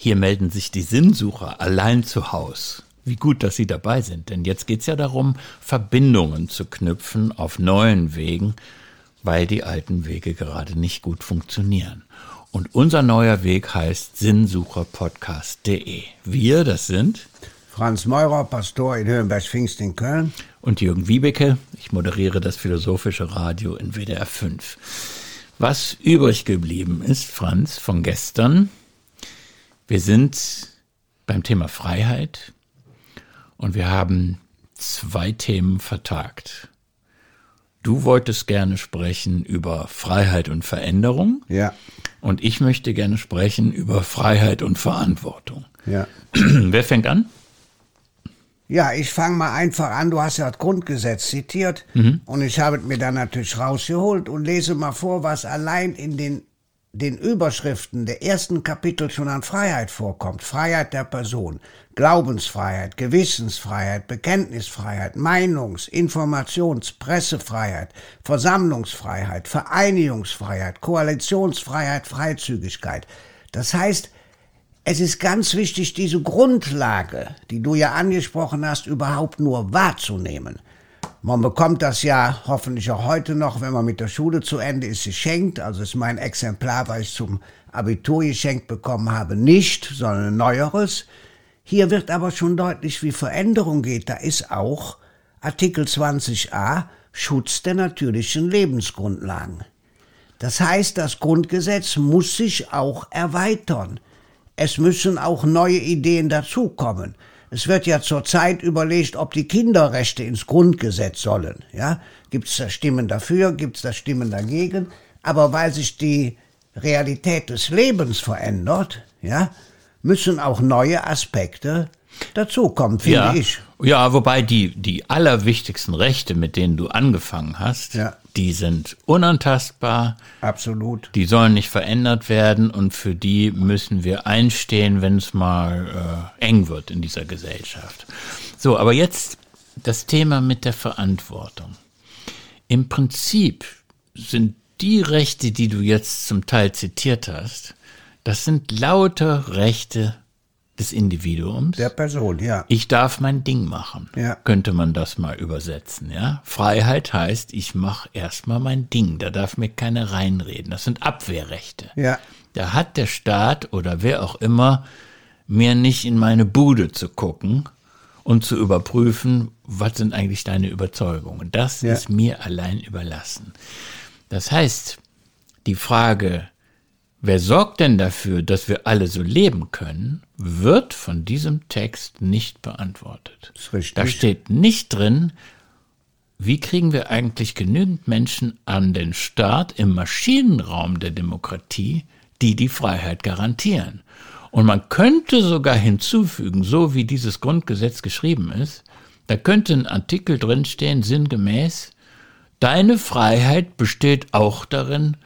Hier melden sich die Sinnsucher allein zu Haus. Wie gut, dass Sie dabei sind, denn jetzt geht es ja darum, Verbindungen zu knüpfen auf neuen Wegen, weil die alten Wege gerade nicht gut funktionieren. Und unser neuer Weg heißt sinnsucherpodcast.de. Wir, das sind Franz Meurer, Pastor in Höhenberg-Pfingst in Köln. Und Jürgen Wiebeke, ich moderiere das philosophische Radio in WDR 5. Was übrig geblieben ist, Franz, von gestern, wir sind beim Thema Freiheit und wir haben zwei Themen vertagt. Du wolltest gerne sprechen über Freiheit und Veränderung. Ja. Und ich möchte gerne sprechen über Freiheit und Verantwortung. Ja. Wer fängt an? Ja, ich fange mal einfach an. Du hast ja das Grundgesetz zitiert Mhm. und ich habe es mir dann natürlich rausgeholt und lese mal vor, was allein in den, den Überschriften der ersten Kapitel schon an Freiheit vorkommt. Freiheit der Person, Glaubensfreiheit, Gewissensfreiheit, Bekenntnisfreiheit, Meinungs-, Informations-, Pressefreiheit, Versammlungsfreiheit, Vereinigungsfreiheit, Koalitionsfreiheit, Freizügigkeit. Das heißt, es ist ganz wichtig, diese Grundlage, die du ja angesprochen hast, überhaupt nur wahrzunehmen. Man bekommt das ja hoffentlich auch heute noch, wenn man mit der Schule zu Ende ist, geschenkt. Also ist mein Exemplar, was ich zum Abitur geschenkt bekommen habe, nicht, sondern ein neueres. Hier wird aber schon deutlich, wie Veränderung geht. Da ist auch Artikel 20a Schutz der natürlichen Lebensgrundlagen. Das heißt, das Grundgesetz muss sich auch erweitern. Es müssen auch neue Ideen dazukommen. Es wird ja zurzeit überlegt, ob die Kinderrechte ins Grundgesetz sollen. Ja? Gibt es da Stimmen dafür, gibt es da Stimmen dagegen? Aber weil sich die Realität des Lebens verändert, ja, müssen auch neue Aspekte dazukommen, finde ja. ich. Ja, wobei die, die allerwichtigsten Rechte, mit denen du angefangen hast, Ja. die sind unantastbar, Absolut. die sollen nicht verändert werden und für die müssen wir einstehen, wenn es mal äh, eng wird in dieser Gesellschaft. So, aber jetzt das Thema mit der Verantwortung. Im Prinzip sind die Rechte, die du jetzt zum Teil zitiert hast, das sind lauter Rechte des Individuums. Der Person, ja. Ich darf mein Ding machen. Ja. Könnte man das mal übersetzen, ja? Freiheit heißt, ich mache erstmal mein Ding. Da darf mir keiner reinreden. Das sind Abwehrrechte. Ja. Da hat der Staat oder wer auch immer mir nicht in meine Bude zu gucken und zu überprüfen, was sind eigentlich deine Überzeugungen. Das Ja. ist mir allein überlassen. Das heißt, die Frage, wer sorgt denn dafür, dass wir alle so leben können, wird von diesem Text nicht beantwortet. ist richtig. Da steht nicht drin, wie kriegen wir eigentlich genügend Menschen an den Staat im Maschinenraum der Demokratie, die die Freiheit garantieren. Und man könnte sogar hinzufügen, so wie dieses Grundgesetz geschrieben ist, da könnte ein Artikel drinstehen, sinngemäß, deine Freiheit besteht auch darin,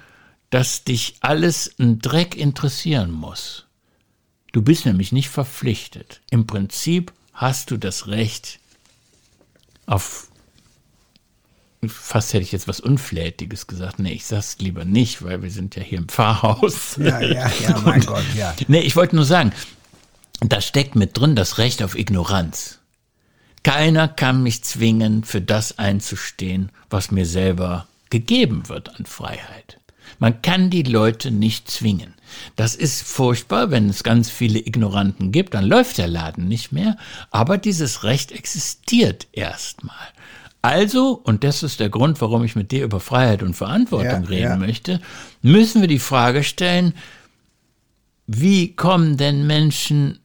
dass dich alles ein Dreck interessieren muss. Du bist nämlich nicht verpflichtet. Im Prinzip hast du das Recht auf fast hätte ich jetzt was Unflätiges gesagt. Nee, ich sag's lieber nicht, weil wir sind ja hier im Pfarrhaus. Ja, ja, ja, mein Gott, ja. Nee, ich wollte nur sagen, da steckt mit drin das Recht auf Ignoranz. Keiner kann mich zwingen, für das einzustehen, was mir selber gegeben wird an Freiheit. Man kann die Leute nicht zwingen. Das ist furchtbar, wenn es ganz viele Ignoranten gibt, dann läuft der Laden nicht mehr, aber dieses Recht existiert erstmal. Also, und das ist der Grund, warum ich mit dir über Freiheit und Verantwortung Ja, reden ja. möchte, müssen wir die Frage stellen, wie kommen denn Menschen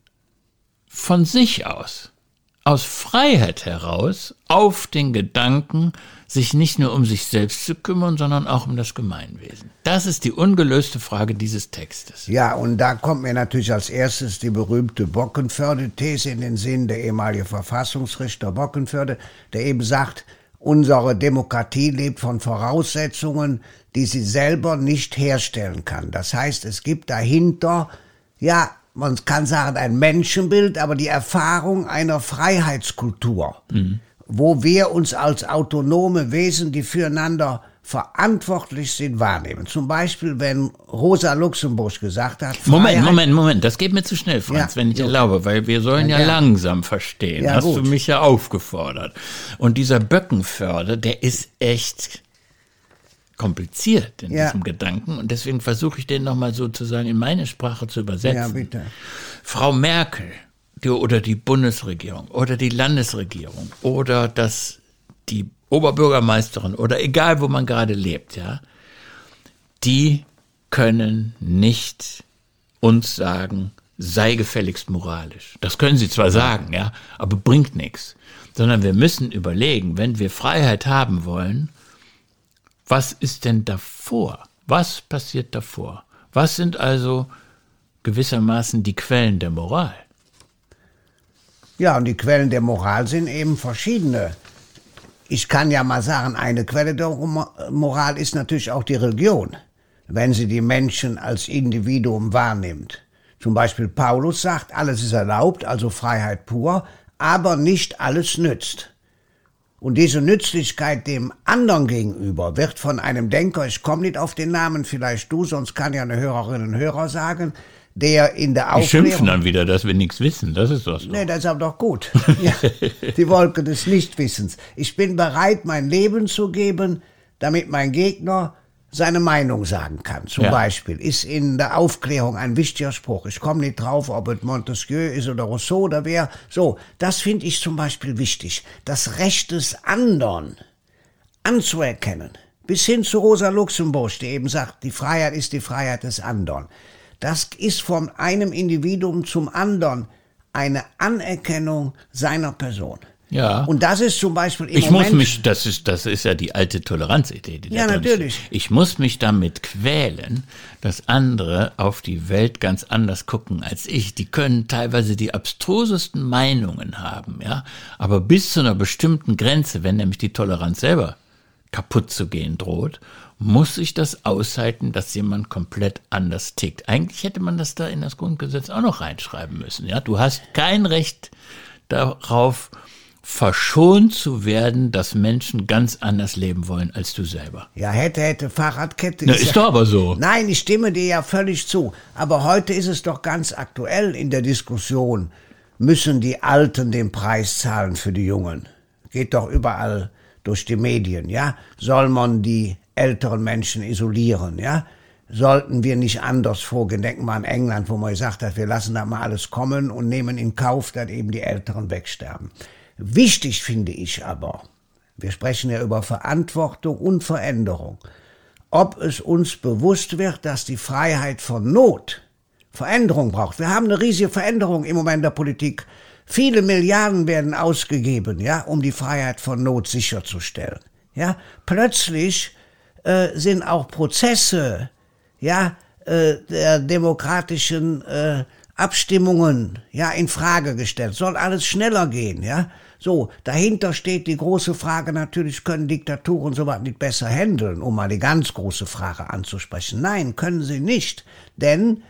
von sich aus, aus Freiheit heraus, auf den Gedanken, sich nicht nur um sich selbst zu kümmern, sondern auch um das Gemeinwesen? Das ist die ungelöste Frage dieses Textes. Ja, und da kommt mir natürlich als erstes die berühmte Bockenförde-These in den Sinn, der ehemalige Verfassungsrichter Bockenförde, der eben sagt, unsere Demokratie lebt von Voraussetzungen, die sie selber nicht herstellen kann. Das heißt, es gibt dahinter, ja, man kann sagen, ein Menschenbild, aber die Erfahrung einer Freiheitskultur, wo wir uns als autonome Wesen, die füreinander verantwortlich sind, wahrnehmen. Zum Beispiel, wenn Rosa Luxemburg gesagt hat. Moment, Moment, Moment, das geht mir zu schnell, Franz, ja, wenn ich erlaube, weil wir sollen ja, ja langsam verstehen. Ja, Hast gut. du mich ja aufgefordert. Und dieser Böckenförder, der ist echt kompliziert in ja. diesem Gedanken und deswegen versuche ich den nochmal sozusagen in meine Sprache zu übersetzen. Ja, bitte. Frau Merkel die, oder die Bundesregierung oder die Landesregierung oder das, die Oberbürgermeisterin oder egal, wo man gerade lebt, ja, die können nicht uns sagen, sei gefälligst moralisch. Das können sie zwar sagen, ja, aber bringt nichts. Sondern wir müssen überlegen, wenn wir Freiheit haben wollen, was ist denn davor? Was passiert davor? Was sind also gewissermaßen die Quellen der Moral? Ja, und die Quellen der Moral sind eben verschiedene ich kann ja mal sagen, eine Quelle der Moral ist natürlich auch die Religion, wenn sie die Menschen als Individuum wahrnimmt. Zum Beispiel Paulus sagt, alles ist erlaubt, also Freiheit pur, aber nicht alles nützt. Und diese Nützlichkeit dem anderen gegenüber wird von einem Denker, ich komme nicht auf den Namen, vielleicht du, sonst kann ja eine Hörerin und Hörer sagen, der in der Aufklärung... Die schimpfen dann wieder, dass wir nichts wissen, das ist doch. Nee, das ist aber doch gut. ja, die Wolke des Nichtwissens. Ich bin bereit, mein Leben zu geben, damit mein Gegner seine Meinung sagen kann. Zum ja. Beispiel ist in der Aufklärung ein wichtiger Spruch. Ich komme nicht drauf, ob es Montesquieu ist oder Rousseau oder wer. So, das finde ich zum Beispiel wichtig. Das Recht des anderen anzuerkennen. Bis hin zu Rosa Luxemburg, die eben sagt, die Freiheit ist die Freiheit des anderen. Das ist von einem Individuum zum anderen eine Anerkennung seiner Person. Ja. Und das ist zum Beispiel im ich Moment. muss mich, das ist, das ist ja die alte Toleranzidee, die Ja, natürlich. Ich muss mich damit quälen, dass andere auf die Welt ganz anders gucken als ich. Die können teilweise die abstrusesten Meinungen haben, ja. Aber bis zu einer bestimmten Grenze, wenn nämlich die Toleranz selber kaputt zu gehen droht muss ich das aushalten, dass jemand komplett anders tickt. Eigentlich hätte man das da in das Grundgesetz auch noch reinschreiben müssen. Ja, du hast kein Recht darauf, verschont zu werden, dass Menschen ganz anders leben wollen als du selber. Ja, hätte, hätte, Fahrradkette. Na, ist, ist ja, doch aber so. Nein, ich stimme dir ja völlig zu. Aber heute ist es doch ganz aktuell in der Diskussion. Müssen die Alten den Preis zahlen für die Jungen? Geht doch überall durch die Medien, ja? Soll man die älteren Menschen isolieren, ja? Sollten wir nicht anders vorgehen? Denken wir an England, wo man gesagt hat, wir lassen da mal alles kommen und nehmen in Kauf, dass eben die Älteren wegsterben. Wichtig finde ich aber, wir sprechen ja über Verantwortung und Veränderung, ob es uns bewusst wird, dass die Freiheit von Not Veränderung braucht. Wir haben eine riesige Veränderung im Moment der Politik. Viele Milliarden werden ausgegeben, ja, um die Freiheit von Not sicherzustellen. Ja, plötzlich äh, sind auch Prozesse, ja, äh, der demokratischen äh, Abstimmungen, ja, in Frage gestellt. Soll alles schneller gehen, ja. So, dahinter steht die große Frage natürlich, können Diktaturen sowas nicht besser handeln, um mal die ganz große Frage anzusprechen. Nein, können sie nicht, denn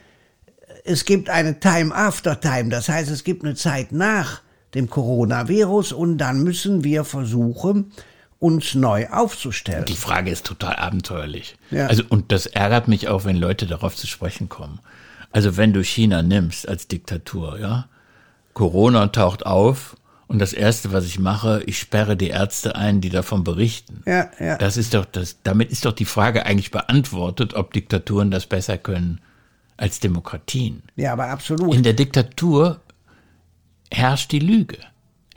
es gibt eine Time after Time, das heißt, es gibt eine Zeit nach dem Coronavirus und dann müssen wir versuchen, uns neu aufzustellen. Die Frage ist total abenteuerlich. Ja. Also, und das ärgert mich auch, wenn Leute darauf zu sprechen kommen. Also, wenn du China nimmst als Diktatur, ja, Corona taucht auf und das erste, was ich mache, ich sperre die Ärzte ein, die davon berichten. Ja, ja. Das ist doch, das, damit ist doch die Frage eigentlich beantwortet, ob Diktaturen das besser können als Demokratien. Ja, aber absolut. In der Diktatur herrscht die Lüge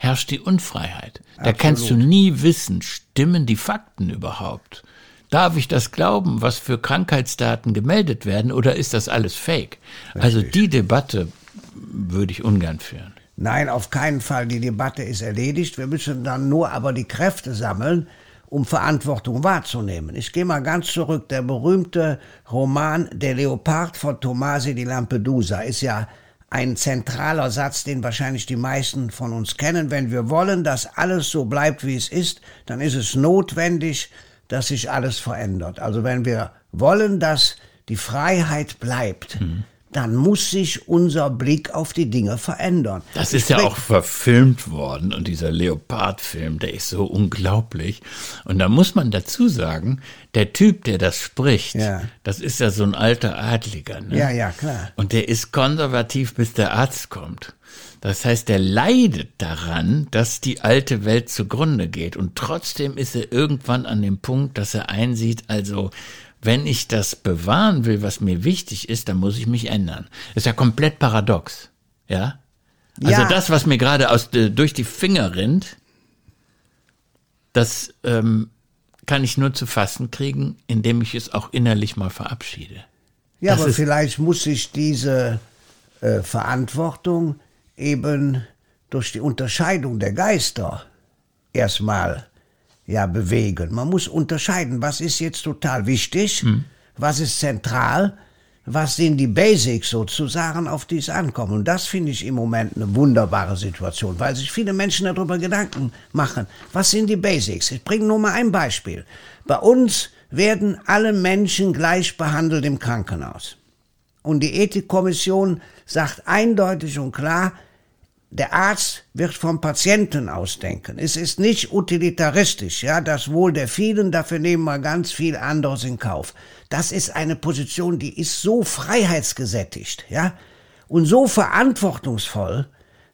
herrscht die Unfreiheit. Da Absolut. kannst du nie wissen, stimmen die Fakten überhaupt? Darf ich das glauben, was für Krankheitsdaten gemeldet werden, oder ist das alles Fake? Also Richtig. Also die Debatte würde ich ungern führen. Nein, auf keinen Fall. Die Debatte ist erledigt. Wir müssen dann nur aber die Kräfte sammeln, um Verantwortung wahrzunehmen. Ich gehe mal ganz zurück. Der berühmte Roman Der Leopard von Tomasi di Lampedusa ist ja ein zentraler Satz, den wahrscheinlich die meisten von uns kennen. Wenn wir wollen, dass alles so bleibt, wie es ist, dann ist es notwendig, dass sich alles verändert. Also wenn wir wollen, dass die Freiheit bleibt, mhm. dann muss sich unser Blick auf die Dinge verändern. Das ist ja auch verfilmt worden und dieser Leopard-Film, der ist so unglaublich. Und da muss man dazu sagen, der Typ, der das spricht, ja. das ist ja so ein alter Adliger. Ne? Ja, ja, klar. Und der ist konservativ, bis der Arzt kommt. Das heißt, er leidet daran, dass die alte Welt zugrunde geht. Und trotzdem ist er irgendwann an dem Punkt, dass er einsieht, also wenn ich das bewahren will, was mir wichtig ist, dann muss ich mich ändern. Ist ja komplett paradox. Ja? Also ja. das, was mir gerade aus durch die Finger rinnt, das ähm, kann ich nur zu fassen kriegen, indem ich es auch innerlich mal verabschiede. Ja, das aber vielleicht muss sich diese äh, Verantwortung eben durch die Unterscheidung der Geister erstmal ja bewegen. Man muss unterscheiden, was ist jetzt total wichtig, hm. was ist zentral, was sind die Basics sozusagen, auf die es ankommt. Und das finde ich im Moment eine wunderbare Situation, weil sich viele Menschen darüber Gedanken machen. Was sind die Basics? Ich bringe nur mal ein Beispiel. Bei uns werden alle Menschen gleich behandelt im Krankenhaus. Und die Ethikkommission sagt eindeutig und klar, der Arzt wird vom Patienten ausdenken. Es ist nicht utilitaristisch, ja, das Wohl der vielen, dafür nehmen wir ganz viel anderes in Kauf. Das ist eine Position, die ist so freiheitsgesättigt, ja, und so verantwortungsvoll,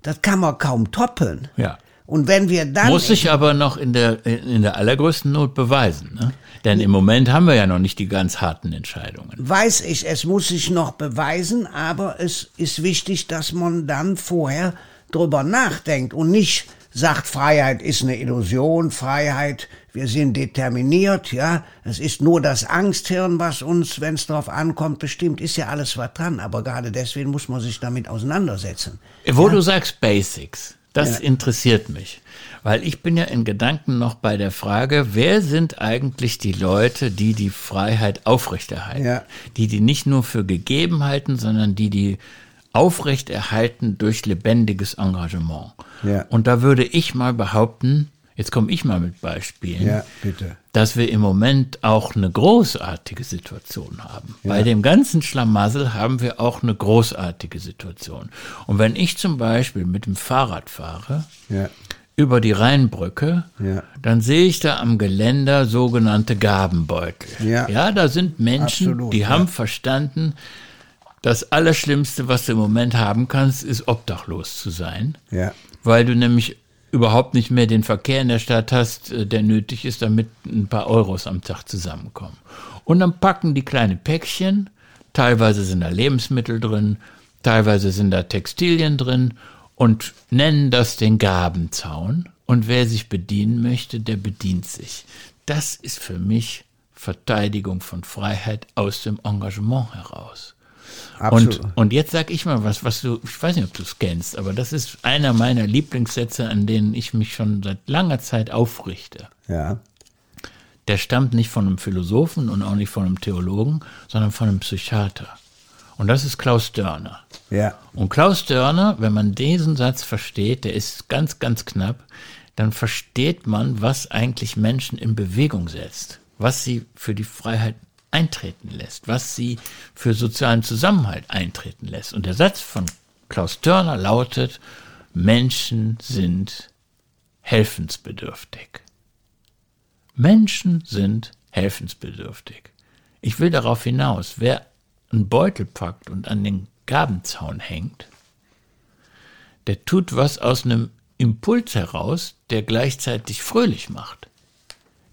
das kann man kaum toppen. Ja. Und wenn wir dann. Muss sich aber noch in der, in der allergrößten Not beweisen, ne? Denn im Moment haben wir ja noch nicht die ganz harten Entscheidungen. Weiß ich, es muss sich noch beweisen, aber es ist wichtig, dass man dann vorher drüber nachdenkt und nicht sagt, Freiheit ist eine Illusion, Freiheit, wir sind determiniert, ja, es ist nur das Angsthirn, was uns, wenn es darauf ankommt, bestimmt, ist ja alles was dran, aber gerade deswegen muss man sich damit auseinandersetzen. Wo ja? du sagst Basics, das ja. interessiert mich, weil ich bin ja in Gedanken noch bei der Frage, wer sind eigentlich die Leute, die die Freiheit aufrechterhalten, ja. die die nicht nur für gegeben halten, sondern die die aufrechterhalten durch lebendiges Engagement. Ja. Und da würde ich mal behaupten, jetzt komme ich mal mit Beispielen, ja, dass wir im Moment auch eine großartige Situation haben. Ja. Bei dem ganzen Schlamassel haben wir auch eine großartige Situation. Und wenn ich zum Beispiel mit dem Fahrrad fahre, ja. über die Rheinbrücke, dann sehe ich da am Geländer sogenannte Gabenbeutel. Ja, ja da sind Menschen, Absolut, die haben verstanden, das Allerschlimmste, was du im Moment haben kannst, ist obdachlos zu sein. Ja. Weil du nämlich überhaupt nicht mehr den Verkehr in der Stadt hast, äh, der nötig ist, damit ein paar Euros am Tag zusammenkommen. Und dann packen die kleine Päckchen, teilweise sind da Lebensmittel drin, teilweise sind da Textilien drin und nennen das den Gabenzaun. Und wer sich bedienen möchte, der bedient sich. Das ist für mich Verteidigung von Freiheit aus dem Engagement heraus. Und, und jetzt sag ich mal was, was du, ich weiß nicht, ob du es kennst, aber das ist einer meiner Lieblingssätze, an denen ich mich schon seit langer Zeit aufrichte. Ja. Der stammt nicht von einem Philosophen und auch nicht von einem Theologen, sondern von einem Psychiater. Und das ist Klaus Dörner. Ja. Und Klaus Dörner, wenn man diesen Satz versteht, der ist ganz, ganz knapp, dann versteht man, was eigentlich Menschen in Bewegung setzt, was sie für die Freiheit eintreten lässt, was sie für sozialen Zusammenhalt eintreten lässt. Und der Satz von Klaus Törner lautet, Menschen sind helfensbedürftig. Menschen sind helfensbedürftig. Ich will darauf hinaus, wer einen Beutel packt und an den Gabenzaun hängt, der tut was aus einem Impuls heraus, der gleichzeitig fröhlich macht.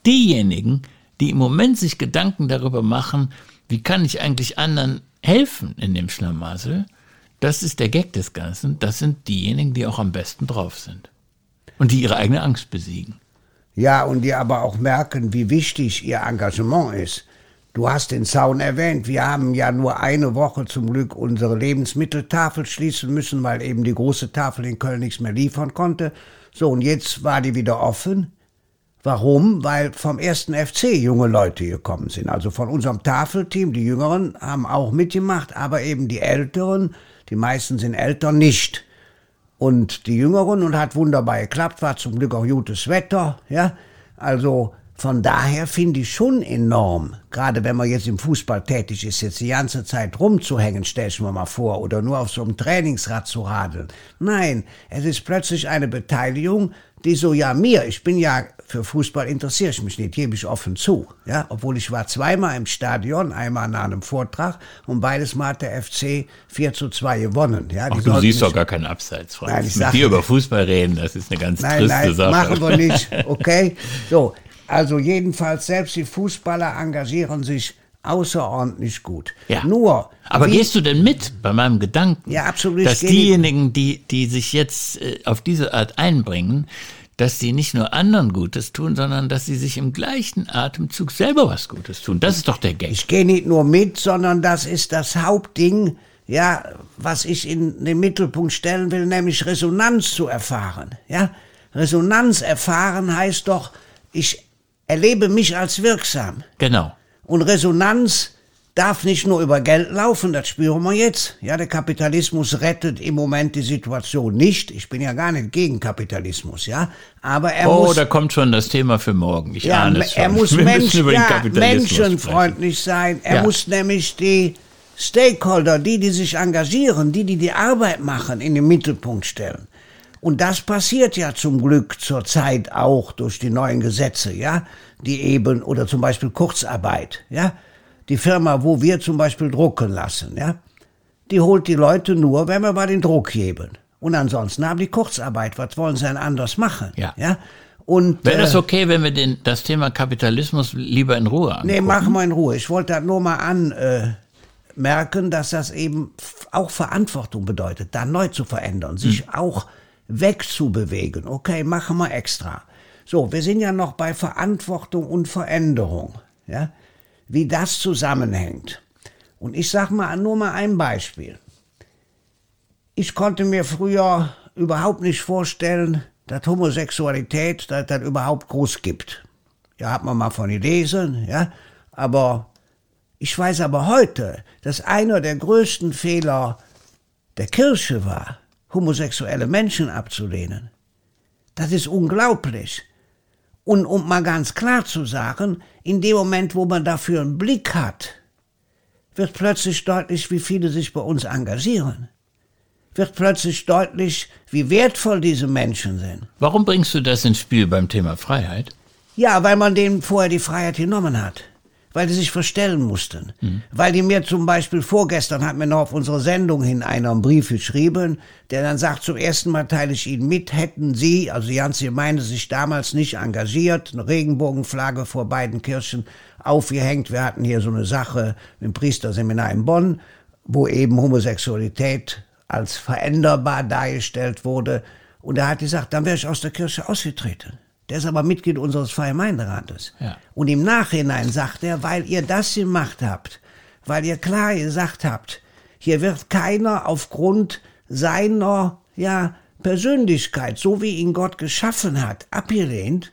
Diejenigen, die im Moment sich Gedanken darüber machen, wie kann ich eigentlich anderen helfen in dem Schlamassel, das ist der Gag des Ganzen, das sind diejenigen, die auch am besten drauf sind und die ihre eigene Angst besiegen. Ja, und die aber auch merken, wie wichtig ihr Engagement ist. Du hast den Zaun erwähnt. Wir haben ja nur eine Woche zum Glück unsere Lebensmitteltafel schließen müssen, weil eben die große Tafel in Köln nichts mehr liefern konnte. So, und jetzt war die wieder offen. Warum? Weil vom ersten FC junge Leute gekommen sind. Also von unserem Tafelteam, die Jüngeren haben auch mitgemacht, aber eben die Älteren, die meisten sind älter, nicht. Und die Jüngeren, und hat wunderbar geklappt, war zum Glück auch gutes Wetter, ja. Also Von daher finde ich schon enorm, gerade wenn man jetzt im Fußball tätig ist, jetzt die ganze Zeit rumzuhängen, stell ich mir mal vor, oder nur auf so einem Trainingsrad zu radeln. Nein, es ist plötzlich eine Beteiligung, die so, ja, mir, ich bin ja für Fußball interessiere ich mich nicht, gebe ich offen zu. Ja, obwohl ich war zweimal im Stadion, einmal nach einem Vortrag und beides Mal hat der FC 4 zu 2 gewonnen. Ja, Ach, du siehst doch gar keinen Abseits, Freund. Nein, ich Mit dir über Fußball reden, das ist eine ganz nein, triste nein, Sache. machen wir nicht, okay? So, also jedenfalls, selbst die Fußballer engagieren sich außerordentlich gut. Ja. Nur. Aber gehst du denn mit bei meinem Gedanken? Ja, absolut. Dass diejenigen, die, die sich jetzt äh, auf diese Art einbringen, dass sie nicht nur anderen Gutes tun, sondern dass sie sich im gleichen Atemzug selber was Gutes tun. Das ist doch der Gag. Ich gehe nicht nur mit, sondern das ist das Hauptding, ja, was ich in den Mittelpunkt stellen will, nämlich Resonanz zu erfahren. Ja, Resonanz erfahren heißt doch, ich erlebe mich als wirksam. Genau. Und Resonanz darf nicht nur über Geld laufen, das spüren wir jetzt. Ja, der Kapitalismus rettet im Moment die Situation nicht. Ich bin ja gar nicht gegen Kapitalismus, ja. Aber er oh, muss. Oh, da kommt schon das Thema für morgen. Ich ja, ahne es schon. Er muss Mensch, ja, menschenfreundlich sein. Er ja. muss nämlich die Stakeholder, die, die sich engagieren, die, die die Arbeit machen, in den Mittelpunkt stellen. Und das passiert ja zum Glück zurzeit auch durch die neuen Gesetze, ja, die eben, oder zum Beispiel Kurzarbeit, ja. Die Firma, wo wir zum Beispiel drucken lassen, ja, die holt die Leute nur, wenn wir mal den Druck geben. Und ansonsten haben die Kurzarbeit. Was wollen sie denn anders machen? Ja. ja? Und, Wäre das äh, okay, wenn wir den, das Thema Kapitalismus lieber in Ruhe angucken? Nee, machen wir in Ruhe. Ich wollte da nur mal anmerken, äh, dass das eben auch Verantwortung bedeutet, da neu zu verändern, sich hm. auch wegzubewegen. Okay, machen wir extra. So, wir sind ja noch bei Verantwortung und Veränderung, ja, wie das zusammenhängt. Und ich sag mal nur mal ein Beispiel. Ich konnte mir früher überhaupt nicht vorstellen, dass Homosexualität, dass das überhaupt groß gibt. Ja, hat man mal von gelesen, ja, aber ich weiß aber heute, dass einer der größten Fehler der Kirche war, homosexuelle Menschen abzulehnen. Das ist unglaublich. Und um mal ganz klar zu sagen, in dem Moment, wo man dafür einen Blick hat, wird plötzlich deutlich, wie viele sich bei uns engagieren. Wird plötzlich deutlich, wie wertvoll diese Menschen sind. Warum bringst du das ins Spiel beim Thema Freiheit? Ja, weil man denen vorher die Freiheit genommen hat weil die sich verstellen mussten. Mhm. Weil die mir zum Beispiel vorgestern hat mir noch auf unsere Sendung hin einer einen Brief geschrieben, der dann sagt, zum ersten Mal teile ich Ihnen mit, hätten Sie, also die ganze Gemeinde sich damals nicht engagiert, eine Regenbogenflagge vor beiden Kirchen aufgehängt. Wir hatten hier so eine Sache im Priesterseminar in Bonn, wo eben Homosexualität als veränderbar dargestellt wurde. Und er hat gesagt, dann wäre ich aus der Kirche ausgetreten. Der ist aber Mitglied unseres Freien-Gemeinderates. Ja. Und im Nachhinein sagt er, weil ihr das gemacht habt, weil ihr klar gesagt habt, hier wird keiner aufgrund seiner, ja, Persönlichkeit, so wie ihn Gott geschaffen hat, abgelehnt,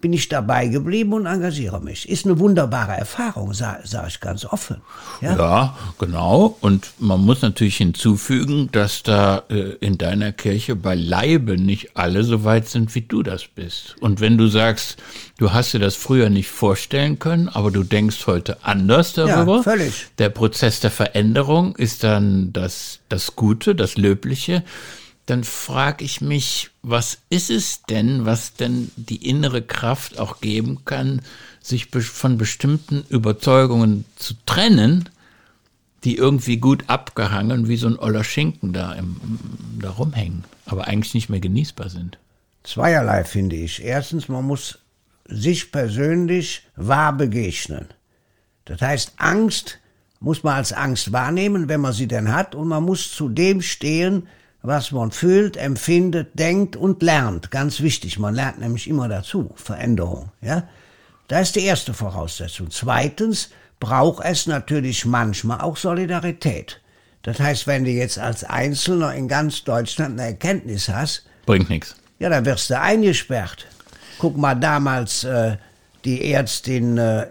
bin ich dabei geblieben und engagiere mich. Ist eine wunderbare Erfahrung, sage sag ich ganz offen. Ja? ja? genau. Und man muss natürlich hinzufügen, dass da äh, in deiner Kirche beileibe nicht alle so weit sind, wie du das bist. Und wenn du sagst, du hast dir das früher nicht vorstellen können, aber du denkst heute anders darüber. Ja, völlig. Der Prozess der Veränderung ist dann das, das Gute, das Löbliche dann frage ich mich, was ist es denn, was denn die innere Kraft auch geben kann, sich von bestimmten Überzeugungen zu trennen, die irgendwie gut abgehangen wie so ein oller Schinken da, im, da rumhängen, aber eigentlich nicht mehr genießbar sind. Zweierlei finde ich. Erstens, man muss sich persönlich wahr begegnen. Das heißt, Angst muss man als Angst wahrnehmen, wenn man sie denn hat, und man muss zu dem stehen, was man fühlt, empfindet, denkt und lernt. Ganz wichtig, man lernt nämlich immer dazu, Veränderung. Ja? Das ist die erste Voraussetzung. Zweitens braucht es natürlich manchmal auch Solidarität. Das heißt, wenn du jetzt als Einzelner in ganz Deutschland eine Erkenntnis hast, bringt nichts. Ja, dann wirst du eingesperrt. Guck mal damals äh, die Ärztin äh,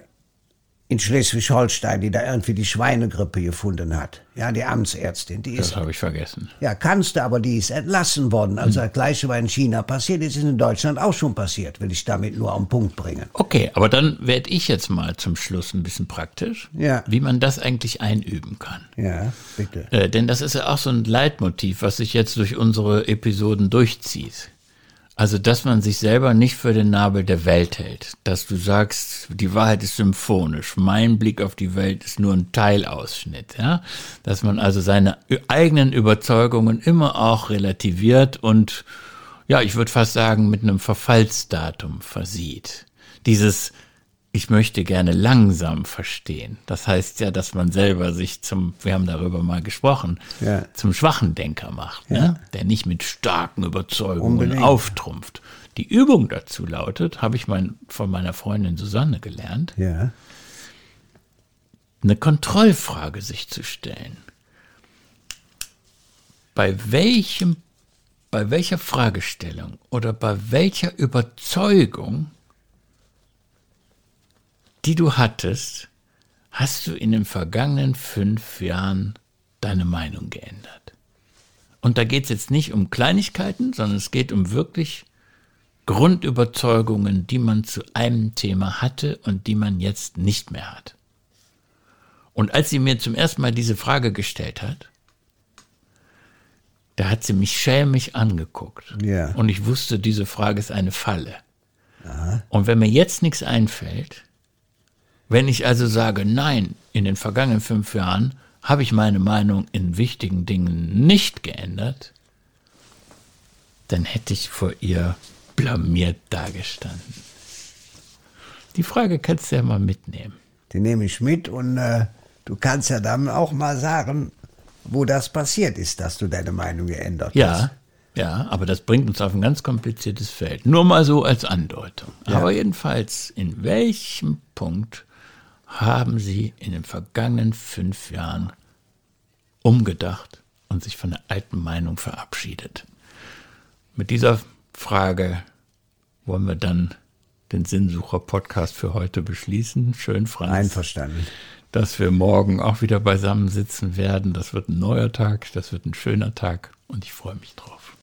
in Schleswig-Holstein, die da irgendwie die Schweinegrippe gefunden hat. Ja, die Amtsärztin, die Das ist, habe ich vergessen. ja, kannst du, aber die ist entlassen worden. Also das Gleiche war in China passiert, ist in Deutschland auch schon passiert, will ich damit nur den Punkt bringen. Okay, aber dann werde ich jetzt mal zum Schluss ein bisschen praktisch, Ja. wie man das eigentlich einüben kann. Ja, bitte. Äh, denn das ist ja auch so ein Leitmotiv, was sich jetzt durch unsere Episoden durchzieht. Also, dass man sich selber nicht für den Nabel der Welt hält. Dass du sagst, die Wahrheit ist symphonisch. Mein Blick auf die Welt ist nur ein Teilausschnitt, ja. Dass man also seine eigenen Überzeugungen immer auch relativiert und, ja, ich würde fast sagen, mit einem Verfallsdatum versieht. Dieses, ich möchte gerne langsam verstehen. Das heißt ja, dass man selber sich zum, wir haben darüber mal gesprochen, Ja. zum schwachen Denker macht, ne? der nicht mit starken Überzeugungen Unbedingt. auftrumpft. Die Übung dazu lautet, habe ich mein, von meiner Freundin Susanne gelernt, Ja. eine Kontrollfrage sich zu stellen. Bei welchem, bei welcher Fragestellung oder bei welcher Überzeugung, die du hattest, hast du in den vergangenen fünf Jahren deine Meinung geändert? Und da geht es jetzt nicht um Kleinigkeiten, sondern es geht um wirklich Grundüberzeugungen, die man zu einem Thema hatte und die man jetzt nicht mehr hat. Und als sie mir zum ersten Mal diese Frage gestellt hat, da hat sie mich schelmig angeguckt. Ja. Und ich wusste, diese Frage ist eine Falle. Und wenn mir jetzt nichts einfällt, wenn ich also sage, nein, in den vergangenen fünf Jahren habe ich meine Meinung in wichtigen Dingen nicht geändert, dann hätte ich vor ihr blamiert dagestanden. Die Frage kannst du ja mal mitnehmen. Die nehme ich mit und äh, du kannst ja dann auch mal sagen, wo das passiert ist, dass du deine Meinung geändert hast. Ja, ja, aber das bringt uns auf ein ganz kompliziertes Feld. Nur mal so als Andeutung. Aber jedenfalls, in welchem Punkt haben Sie in den vergangenen fünf Jahren umgedacht und sich von der alten Meinung verabschiedet? Mit dieser Frage wollen wir dann den Sinnsucher-Podcast für heute beschließen. Schön, Franz Einverstanden. dass wir morgen auch wieder beisammen sitzen werden. Das wird ein neuer Tag, das wird ein schöner Tag und ich freue mich drauf.